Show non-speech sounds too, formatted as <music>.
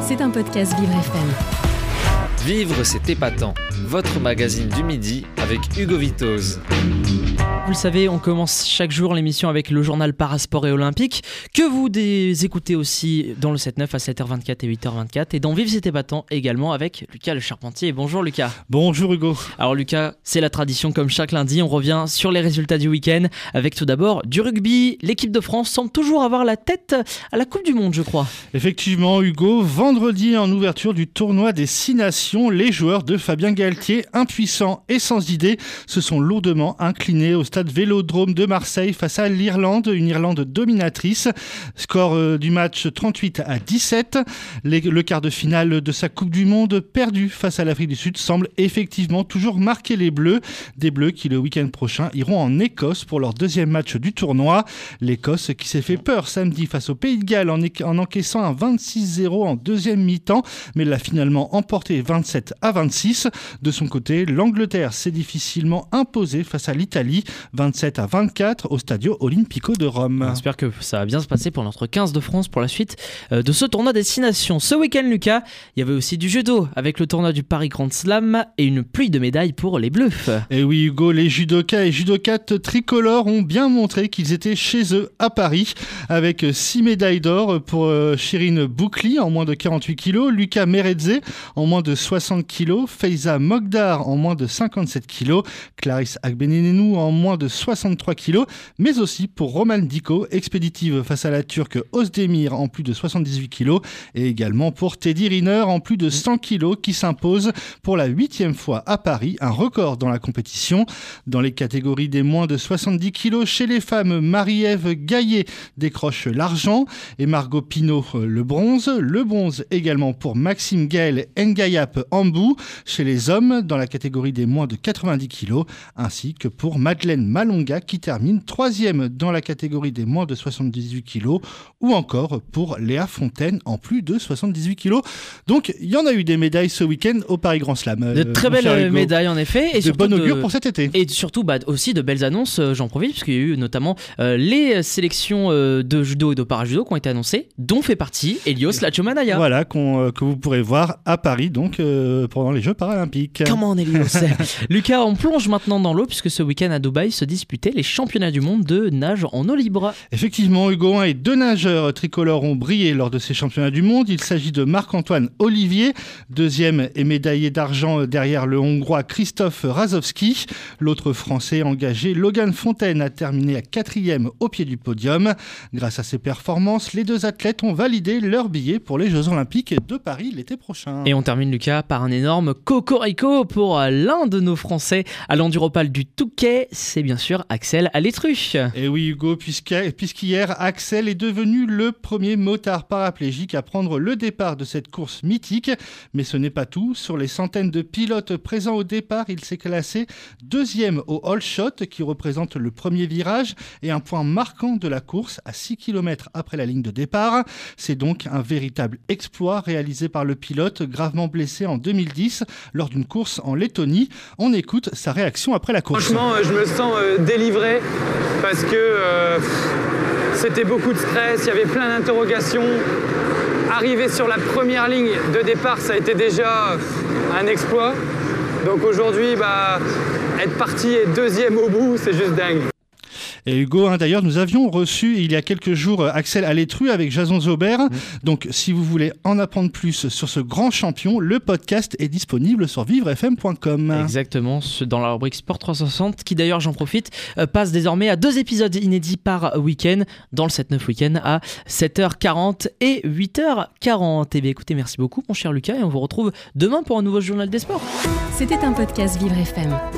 C'est un podcast Vivre FM. Vivre, c'est épatant. Votre magazine du midi avec Hugo Vitoz. Vous le savez, on commence chaque jour l'émission avec le journal Parasport et Olympique, que vous écoutez aussi dans le 7-9 à 7h24 et 8h24, et dans Vive c'était temps également avec Lucas Le Charpentier. Bonjour Lucas. Bonjour Hugo. Alors Lucas, c'est la tradition comme chaque lundi, on revient sur les résultats du week-end, avec tout d'abord du rugby. L'équipe de France semble toujours avoir la tête à la Coupe du Monde, je crois. Effectivement Hugo, vendredi en ouverture du tournoi des Six Nations, les joueurs de Fabien Galtier, impuissants et sans idée, se sont lourdement inclinés au stade Vélodrome de Marseille face à l'Irlande, une Irlande dominatrice. Score euh, du match 38 à 17. le quart de finale de sa Coupe du Monde perdu face à l'Afrique du Sud semble effectivement toujours marquer les Bleus. Des Bleus qui le week-end prochain iront en Écosse pour leur deuxième match du tournoi. L'Écosse qui s'est fait peur samedi face au Pays de Galles en, en encaissant un 26-0 en deuxième mi-temps, mais l'a finalement emporté 27 à 26. De son côté, l'Angleterre s'est difficilement imposée face à l'Italie 27 à 24 au Stadio Olimpico de Rome. On espère que ça va bien se passer pour notre 15 de France pour la suite euh, de ce tournoi destination. Ce week-end, Lucas, il y avait aussi du judo avec le tournoi du Paris Grand Slam et une pluie de médailles pour les Bleus. Et oui, Hugo, les judokas et judokates tricolores ont bien montré qu'ils étaient chez eux à Paris avec 6 médailles d'or pour euh, Chirine Boukli en moins de 48 kg, Lucas Meredze en moins de 60 kg, Feiza Mogdar en moins de 57 kg, Clarisse Agbenenenou en moins de 63 kg, mais aussi pour Roman Diko, expéditive face à la Turque Ozdemir en plus de 78 kg, et également pour Teddy Riner en plus de 100 kg qui s'impose pour la huitième fois à Paris, un record dans la compétition. Dans les catégories des moins de 70 kg, chez les femmes, Marie-Ève Gaillet décroche l'argent et Margot Pinot le bronze. Le bronze également pour Maxime Gaël Ngayap Ambou. Chez les hommes, dans la catégorie des moins de 90 kg, ainsi que pour Madeleine Malonga qui termine troisième dans la catégorie des moins de 78 kg ou encore pour Léa Fontaine en plus de 78 kg. Donc il y en a eu des médailles ce week-end au Paris Grand Slam. De euh, très belles médailles en effet. Et de bon augure pour cet été. Et surtout bah, aussi de belles annonces, euh, j'en profite, puisqu'il y a eu notamment euh, les sélections de judo et de parajudo qui ont été annoncées, dont fait partie Elios Lachomanaya. Voilà, que vous pourrez voir à Paris donc pendant les Jeux paralympiques. Comment Elios <laughs> Lucas, on plonge maintenant dans l'eau, puisque ce week-end à Dubaï, se disputer les championnats du monde de nage en eau libre. Effectivement, Hugo et deux nageurs tricolores ont brillé lors de ces championnats du monde. Il s'agit de Marc-Antoine Olivier, deuxième et médaillé d'argent derrière le Hongrois Christophe Razowski. L'autre Français engagé, Logan Fontaine, a terminé à quatrième au pied du podium. Grâce à ses performances, les deux athlètes ont validé leur billet pour les Jeux Olympiques de Paris l'été prochain. Et on termine, Lucas, par un énorme cocorico pour l'un de nos Français à l'enduropal du Touquet. C'est bien sûr Axel Alétru. Et oui Hugo, puisqu'hier Axel est devenu le premier motard paraplégique à prendre le départ de cette course mythique. Mais ce n'est pas tout. Sur les centaines de pilotes présents au départ, il s'est classé deuxième au all shot qui représente le premier virage et un point marquant de la course à 6 km après la ligne de départ. C'est donc un véritable exploit réalisé par le pilote gravement blessé en 2010 lors d'une course en Lettonie. On écoute sa réaction après la course. Franchement, je me sens euh, délivré parce que euh, c'était beaucoup de stress, il y avait plein d'interrogations. Arriver sur la première ligne de départ, ça a été déjà un exploit. Donc aujourd'hui, bah, être parti et deuxième au bout, c'est juste dingue. Et Hugo, hein, d'ailleurs, nous avions reçu il y a quelques jours Axel Alétru avec Jason Zobert. Mmh. Donc, si vous voulez en apprendre plus sur ce grand champion, le podcast est disponible sur vivrefm.com. Exactement, dans la rubrique Sport 360, qui d'ailleurs, j'en profite, euh, passe désormais à deux épisodes inédits par week-end, dans le 7-9 week-end à 7h40 et 8h40. Et bien écoutez, merci beaucoup, mon cher Lucas, et on vous retrouve demain pour un nouveau journal des sports. C'était un podcast Vivre FM.